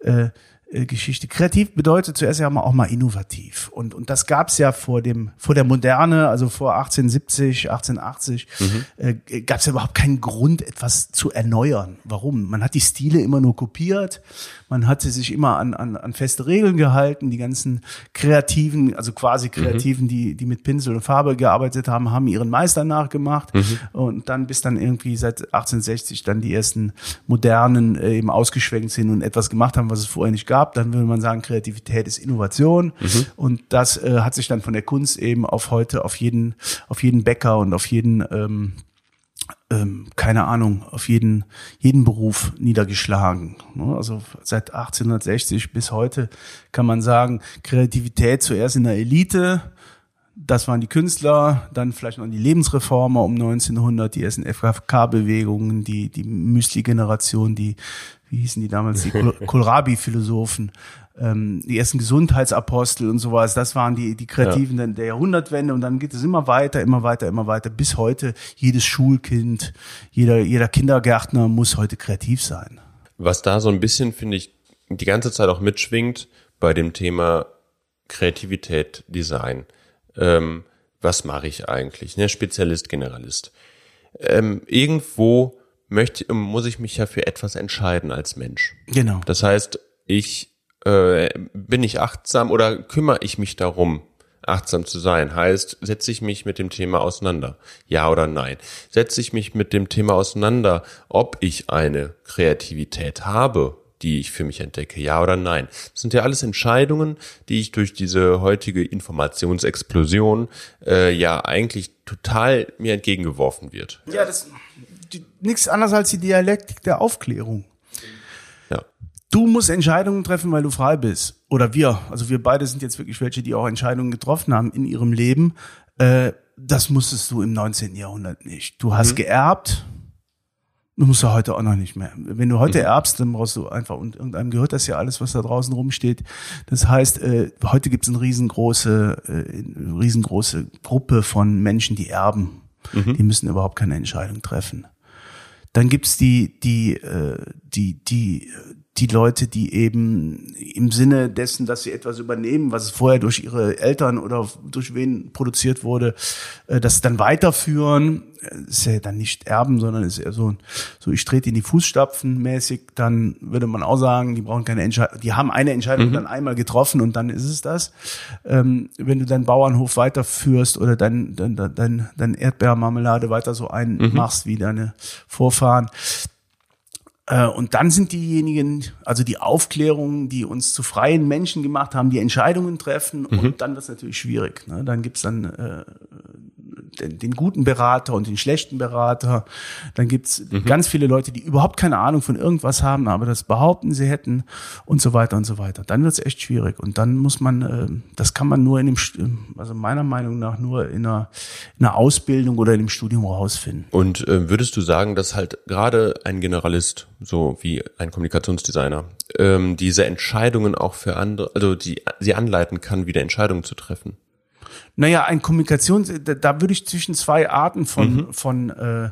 äh, äh, Geschichte. Kreativ bedeutet zuerst ja auch mal innovativ. Und, und das gab's ja vor dem, vor der Moderne, also vor 1870, 1880, äh, gab's ja überhaupt keinen Grund, etwas zu erneuern. Warum? Man hat die Stile immer nur kopiert, man hatte sich immer an, an, an feste Regeln gehalten, die ganzen Kreativen, also quasi Kreativen, die, die mit Pinsel und Farbe gearbeitet haben, haben ihren Meister nachgemacht. Und dann bis dann irgendwie seit 1860 dann die ersten modernen äh, eben ausgeschwenkt sind und etwas gemacht haben, was es vorher nicht gab. Dann würde man sagen, Kreativität ist Innovation. Und das äh, hat sich dann von der Kunst eben auf heute, auf jeden, auf jeden Bäcker und auf jeden ähm, ähm, keine Ahnung, auf jeden, jeden Beruf niedergeschlagen. ne? Also seit 1860 bis heute kann man sagen, Kreativität zuerst in der Elite, das waren die Künstler, dann vielleicht noch die Lebensreformer um 1900, die ersten FKK-Bewegungen, die, die Müsli-Generation, die, wie hießen die damals, die Kohl- Kohlrabi-Philosophen, ähm, die ersten Gesundheitsapostel und sowas, das waren die, die Kreativen der- der Jahrhundertwende und dann geht es immer weiter, immer weiter, immer weiter, bis heute jedes Schulkind, jeder, jeder Kindergärtner muss heute kreativ sein. Was da so ein bisschen, finde ich, die ganze Zeit auch mitschwingt bei dem Thema Kreativität, Design. Ähm, was mache ich eigentlich? Ne? Spezialist, Generalist. Ähm, irgendwo möchte, muss ich mich ja für etwas entscheiden als Mensch. Genau. Das heißt, ich äh, bin ich achtsam oder kümmere ich mich darum, achtsam zu sein? Heißt, setze ich mich mit dem Thema auseinander? Ja oder nein? Setze ich mich mit dem Thema auseinander, ob ich eine Kreativität habe, die ich für mich entdecke? Ja oder nein? Das sind ja alles Entscheidungen, die ich durch diese heutige Informationsexplosion äh, ja eigentlich total mir entgegengeworfen wird. Ja, das nichts anderes als die Dialektik der Aufklärung. Ja. Du musst Entscheidungen treffen, weil du frei bist. Oder wir. Also wir beide sind jetzt wirklich welche, die auch Entscheidungen getroffen haben in ihrem Leben. Äh, das musstest du im 19. Jahrhundert nicht. Du hast geerbt. Du musst ja heute auch noch nicht mehr. Wenn du heute erbst, dann brauchst du einfach, und irgendeinem gehört das ja alles, was da draußen rumsteht. Das heißt, äh, heute gibt es eine riesengroße, äh, eine riesengroße Gruppe von Menschen, die erben. Die müssen überhaupt keine Entscheidung treffen. Dann gibt's die, die, äh, die, die, die Leute, die eben im Sinne dessen, dass sie etwas übernehmen, was vorher durch ihre Eltern oder durch wen produziert wurde, äh, das dann weiterführen. Ist ja dann nicht erben, sondern ist eher so, so ich trete in die Fußstapfen mäßig. Dann würde man auch sagen, die brauchen keine Entscheidung. Die haben eine Entscheidung dann einmal getroffen und dann ist es das. Ähm, wenn du deinen Bauernhof weiterführst oder dein, dein, dein, dein Erdbeermarmelade weiter so einmachst wie deine Vorfahren, und dann sind diejenigen, also die Aufklärungen, die uns zu freien Menschen gemacht haben, die Entscheidungen treffen. Und dann wird es natürlich schwierig. Ne? Dann gibt's dann äh, den, den guten Berater und den schlechten Berater. Dann gibt's ganz viele Leute, die überhaupt keine Ahnung von irgendwas haben, aber das behaupten sie hätten und so weiter und so weiter. Dann wird's echt schwierig. Und dann muss man, äh, das kann man nur in dem, also meiner Meinung nach nur in einer, in einer Ausbildung oder in einem Studium rausfinden. Und äh, würdest du sagen, dass halt gerade ein Generalist, so wie ein Kommunikationsdesigner, ähm, diese Entscheidungen auch für andere, also die sie anleiten kann, wieder Entscheidungen zu treffen? Naja, ein Kommunikations, da, da würde ich zwischen zwei Arten von, von, äh,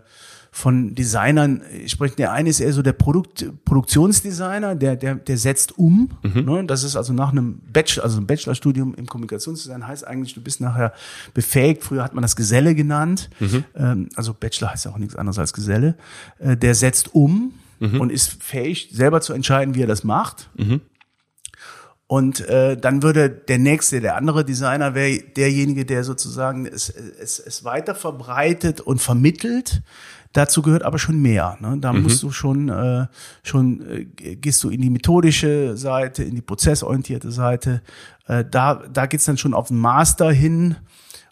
von Designern sprechen. Der eine ist eher so der Produkt, Produktionsdesigner, der, der, der setzt um. Ne? Das ist also nach einem Bachelor, also ein Bachelorstudium im Kommunikationsdesign heißt eigentlich, du bist nachher befähigt. Früher hat man das Geselle genannt. Ähm, also Bachelor heißt ja auch nichts anderes als Geselle. Äh, der setzt um und ist fähig, selber zu entscheiden, wie er das macht. Und äh, dann würde der nächste, der andere Designer wäre derjenige, der sozusagen es, es, es weiter verbreitet und vermittelt. Dazu gehört aber schon mehr. Ne? Da musst du schon, äh, schon äh, gehst du in die methodische Seite, in die prozessorientierte Seite. Äh, da da geht's dann schon auf den Master hin.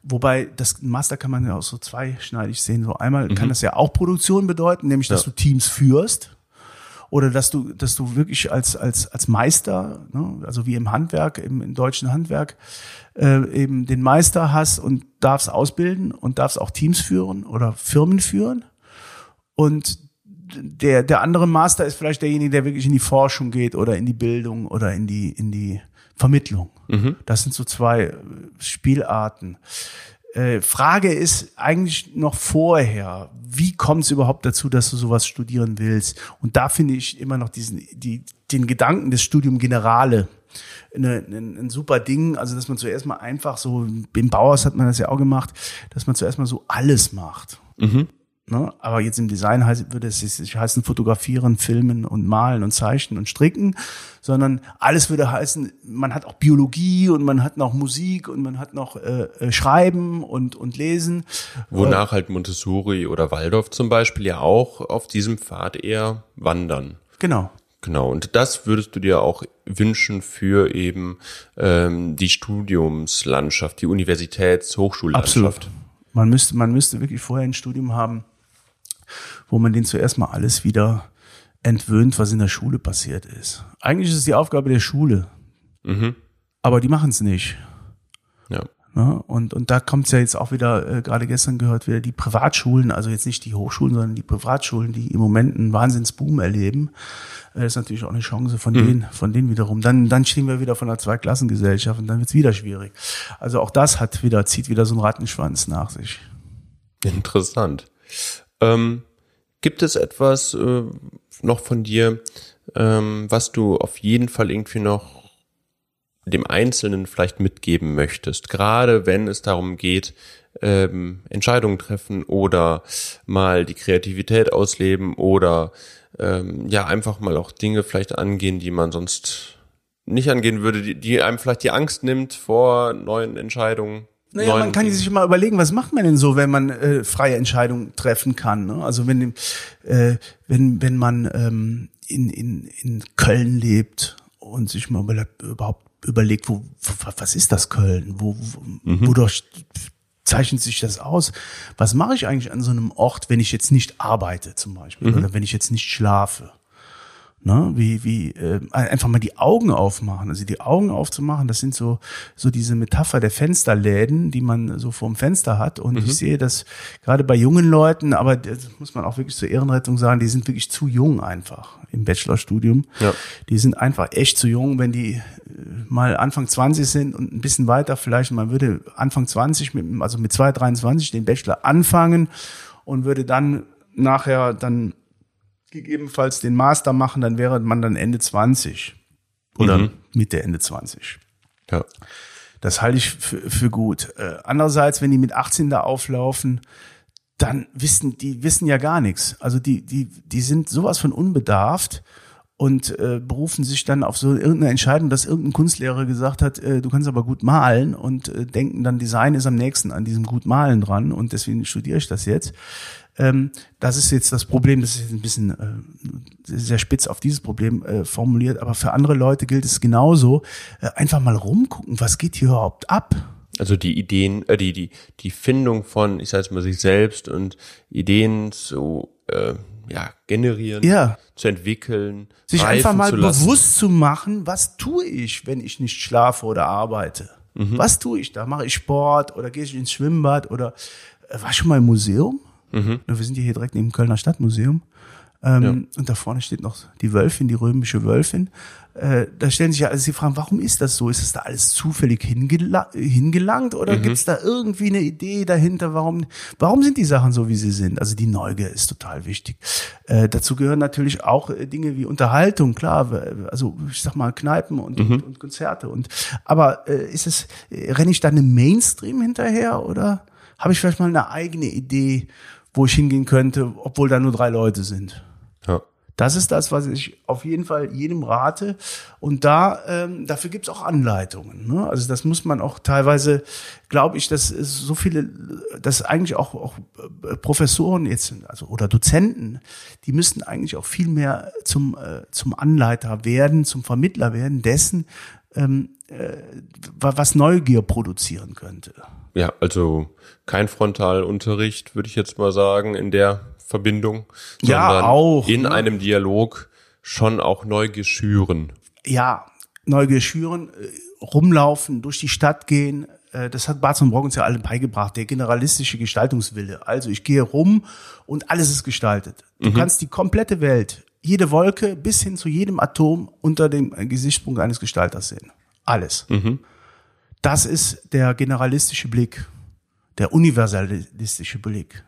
Wobei das Master kann man ja auch so zweischneidig sehen. So einmal kann das ja auch Produktion bedeuten, nämlich dass du Teams führst. Oder dass du, dass du wirklich als als als Meister, ne, also wie im Handwerk, im, im deutschen Handwerk, äh, eben den Meister hast und darfst ausbilden und darfst auch Teams führen oder Firmen führen. Und der der andere Master ist vielleicht derjenige, der wirklich in die Forschung geht oder in die Bildung oder in die in die Vermittlung. Mhm. Das sind so zwei Spielarten. Äh, Frage ist eigentlich noch vorher, wie kommt es überhaupt dazu, dass du sowas studieren willst? Und da finde ich immer noch diesen, die, den Gedanken des Studium Generale eine, ein, ein super Ding. Also, dass man zuerst mal einfach so, im Bauhaus hat man das ja auch gemacht, dass man zuerst mal so alles macht. Mhm. Ne? Aber jetzt im Design heißt, würde es nicht heißen fotografieren, filmen und malen und zeichnen und stricken, sondern alles würde heißen, man hat auch Biologie und man hat noch Musik und man hat noch äh, äh Schreiben und, und Lesen. Wonach äh, halt Montessori oder Waldorf zum Beispiel ja auch auf diesem Pfad eher wandern. Genau. Genau, und das würdest du dir auch wünschen für eben ähm, die Studiumslandschaft, die Universitäts-, Hochschullandschaft. Absolut. Man müsste, man müsste wirklich vorher ein Studium haben, wo man den zuerst mal alles wieder entwöhnt, was in der Schule passiert ist. Eigentlich ist es die Aufgabe der Schule. Mhm. Aber die machen es nicht. Ja. Ne? Und, und da kommt es ja jetzt auch wieder, äh, gerade gestern gehört, wieder die Privatschulen, also jetzt nicht die Hochschulen, sondern die Privatschulen, die im Moment einen Wahnsinnsboom erleben. Äh, ist natürlich auch eine Chance von mhm. denen, von denen wiederum. Dann, dann stehen wir wieder von einer Zweiklassengesellschaft und dann wird's wieder schwierig. Also auch das hat wieder, zieht wieder so einen Rattenschwanz nach sich. Interessant. Ähm, gibt es etwas äh, noch von dir, ähm, was du auf jeden Fall irgendwie noch dem Einzelnen vielleicht mitgeben möchtest, gerade wenn es darum geht, ähm, Entscheidungen treffen oder mal die Kreativität ausleben oder ähm, ja einfach mal auch Dinge vielleicht angehen, die man sonst nicht angehen würde, die, die einem vielleicht die Angst nimmt vor neuen Entscheidungen. Naja, man kann sich mal überlegen, was macht man denn so, wenn man äh, freie Entscheidungen treffen kann. Ne? Also wenn, äh, wenn, wenn man ähm, in, in, in Köln lebt und sich mal überhaupt überlegt, wo, was ist das Köln? Wo, wo mhm. wodurch zeichnet sich das aus? Was mache ich eigentlich an so einem Ort, wenn ich jetzt nicht arbeite zum Beispiel mhm. oder wenn ich jetzt nicht schlafe? Ne? Wie, wie äh, einfach mal die Augen aufmachen. Also die Augen aufzumachen, das sind so, so diese Metapher der Fensterläden, die man so vorm Fenster hat. Und mhm. ich sehe das gerade bei jungen Leuten, aber das muss man auch wirklich zur Ehrenrettung sagen, die sind wirklich zu jung einfach im Bachelorstudium. Ja. Die sind einfach echt zu jung, wenn die äh, mal Anfang 20 sind und ein bisschen weiter vielleicht, man würde Anfang 20, mit, also mit 2, 23 den Bachelor anfangen und würde dann nachher dann gegebenenfalls den Master machen, dann wäre man dann Ende 20 oder mhm. Mitte, Ende 20. Ja. Das halte ich für, für gut. Äh, andererseits, wenn die mit 18 da auflaufen, dann wissen die wissen ja gar nichts. Also die die die sind sowas von unbedarft und äh, berufen sich dann auf so irgendeine Entscheidung, dass irgendein Kunstlehrer gesagt hat, äh, du kannst aber gut malen und äh, denken dann Design ist am nächsten an diesem gut malen dran und deswegen studiere ich das jetzt. Ähm, das ist jetzt das Problem, das ist jetzt ein bisschen äh, sehr spitz auf dieses Problem äh, formuliert, aber für andere Leute gilt es genauso. Äh, einfach mal rumgucken, was geht hier überhaupt ab? Also die Ideen, äh, die, die, die Findung von, ich sage mal, sich selbst und Ideen zu äh, ja, generieren, ja. zu entwickeln. Sich einfach mal bewusst zu machen, was tue ich, wenn ich nicht schlafe oder arbeite? Mhm. Was tue ich da? Mache ich Sport oder gehe ich ins Schwimmbad oder äh, war schon mal im Museum? Mhm. Wir sind hier direkt neben dem Kölner Stadtmuseum. Ähm, ja. Und da vorne steht noch die Wölfin, die römische Wölfin. Äh, da stellen sich ja also die Fragen, warum ist das so? Ist das da alles zufällig hingela hingelangt oder mhm. gibt es da irgendwie eine Idee dahinter? Warum, warum sind die Sachen so, wie sie sind? Also die Neugier ist total wichtig. Äh, dazu gehören natürlich auch äh, Dinge wie Unterhaltung, klar, also ich sag mal Kneipen und, mhm. und, und Konzerte. Und aber äh, ist es, äh, renne ich da einem Mainstream hinterher oder habe ich vielleicht mal eine eigene Idee, wo ich hingehen könnte, obwohl da nur drei Leute sind? Ja. Das ist das, was ich auf jeden Fall jedem rate. Und da ähm, dafür gibt's auch Anleitungen. Ne? Also das muss man auch teilweise, glaube ich, dass es so viele, dass eigentlich auch, auch äh, Professoren jetzt, also oder Dozenten, die müssten eigentlich auch viel mehr zum, äh, zum Anleiter werden, zum Vermittler werden dessen, ähm, äh, was Neugier produzieren könnte. Ja, also kein Frontalunterricht, würde ich jetzt mal sagen, in der Verbindung, ja, auch, in ne? einem Dialog schon auch Neugier schüren. Ja, Neugier schüren, äh, rumlaufen, durch die Stadt gehen. Äh, das hat Barth und Brock uns ja alle beigebracht, der generalistische Gestaltungswille. Also ich gehe rum und alles ist gestaltet. Du mhm. kannst die komplette Welt, jede Wolke bis hin zu jedem Atom unter dem Gesichtspunkt eines Gestalters sehen. Alles. Mhm. Das ist der generalistische Blick, der universalistische Blick.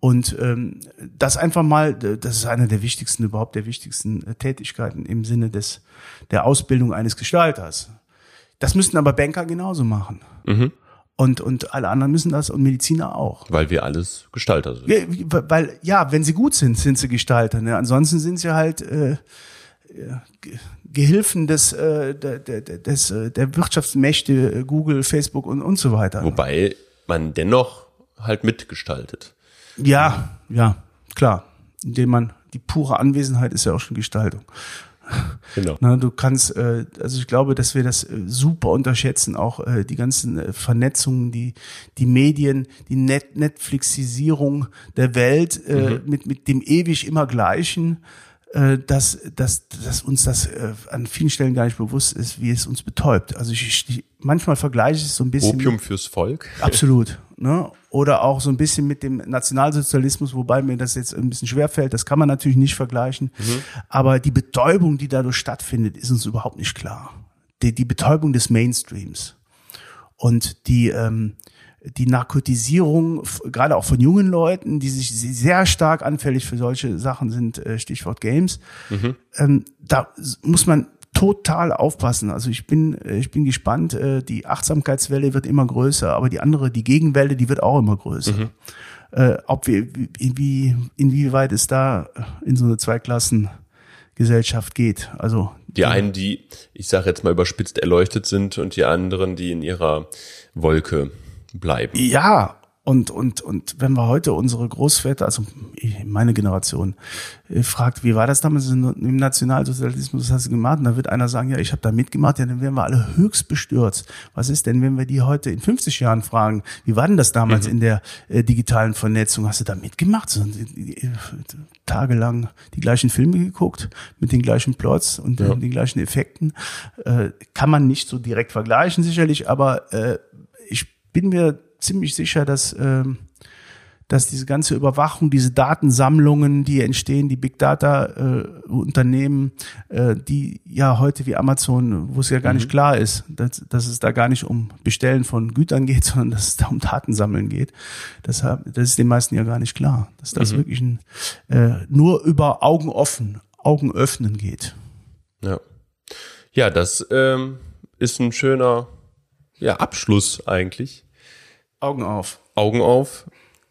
Und ähm, das einfach mal, das ist eine der wichtigsten, überhaupt der wichtigsten äh, Tätigkeiten im Sinne des der Ausbildung eines Gestalters. Das müssten aber Banker genauso machen. Mhm. Und, und alle anderen müssen das und Mediziner auch. Weil wir alles Gestalter sind. Ja, weil, ja, wenn sie gut sind, sind sie Gestalter. Ne? Ansonsten sind sie halt äh, Gehilfen des, äh, des, äh, der Wirtschaftsmächte, äh, Google, Facebook und, und so weiter. Wobei man dennoch halt mitgestaltet. Ja, ja, klar. Indem man, die pure Anwesenheit ist ja auch schon Gestaltung. Genau. Na, du kannst, äh, also ich glaube, dass wir das äh, super unterschätzen, auch äh, die ganzen äh, Vernetzungen, die die Medien, die Net Netflixisierung der Welt äh, mhm. mit mit dem ewig immer Gleichen äh, dass, dass, dass uns das äh, an vielen Stellen gar nicht bewusst ist, wie es uns betäubt. Also ich, ich manchmal vergleiche ich es so ein bisschen. Opium fürs Volk. Absolut. Ne? Oder auch so ein bisschen mit dem Nationalsozialismus, wobei mir das jetzt ein bisschen schwerfällt. Das kann man natürlich nicht vergleichen. Mhm. Aber die Betäubung, die dadurch stattfindet, ist uns überhaupt nicht klar. Die, die Betäubung des Mainstreams. Und die, ähm, die Narkotisierung, gerade auch von jungen Leuten, die sich sehr stark anfällig für solche Sachen sind, äh, Stichwort Games, mhm. ähm, da muss man total aufpassen. Also ich bin, äh, ich bin gespannt. Äh, die Achtsamkeitswelle wird immer größer, aber die andere, die Gegenwelle, die wird auch immer größer. Mhm. Äh, ob wir, wie, inwieweit es da in so eine Zweiklassengesellschaft geht. Also die einen, die, ich sage jetzt mal überspitzt erleuchtet sind und die anderen, die in ihrer Wolke bleiben. Ja, und, und, und wenn wir heute unsere Großväter, also meine Generation, äh, fragt, wie war das damals im Nationalsozialismus, was hast du gemacht? Und da wird einer sagen, ja, ich habe da mitgemacht, ja, dann wären wir alle höchst bestürzt. Was ist denn, wenn wir die heute in 50 Jahren fragen, wie war denn das damals mhm. in der äh, digitalen Vernetzung? Hast du da mitgemacht? So, äh, tagelang die gleichen Filme geguckt, mit den gleichen Plots und ja. den gleichen Effekten. Äh, kann man nicht so direkt vergleichen, sicherlich, aber äh, bin mir ziemlich sicher, dass, ähm, dass diese ganze Überwachung, diese Datensammlungen, die entstehen, die Big Data äh, Unternehmen, äh, die ja heute wie Amazon, wo es ja gar mhm. nicht klar ist, dass, dass es da gar nicht um Bestellen von Gütern geht, sondern dass es da um Datensammeln geht. Deshalb, das ist den meisten ja gar nicht klar, dass das mhm. wirklich ein, äh, nur über Augen offen, Augen öffnen geht. Ja, ja, das ähm, ist ein schöner ja, Abschluss eigentlich Augen auf. Augen auf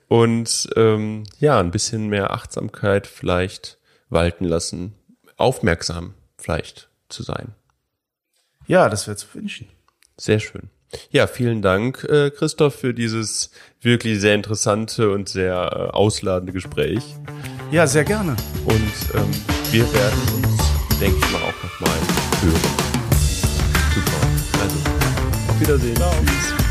und ähm, ja, ein bisschen mehr Achtsamkeit vielleicht walten lassen, aufmerksam vielleicht zu sein. Ja, das wäre zu wünschen. Sehr schön. Ja, vielen Dank, äh, Christoph, für dieses wirklich sehr interessante und sehr äh, ausladende Gespräch. Ja, sehr gerne. Und ähm, wir werden uns, denke ich mal, auch nochmal hören. Super. Also, auf Wiedersehen. Ciao. Tschüss.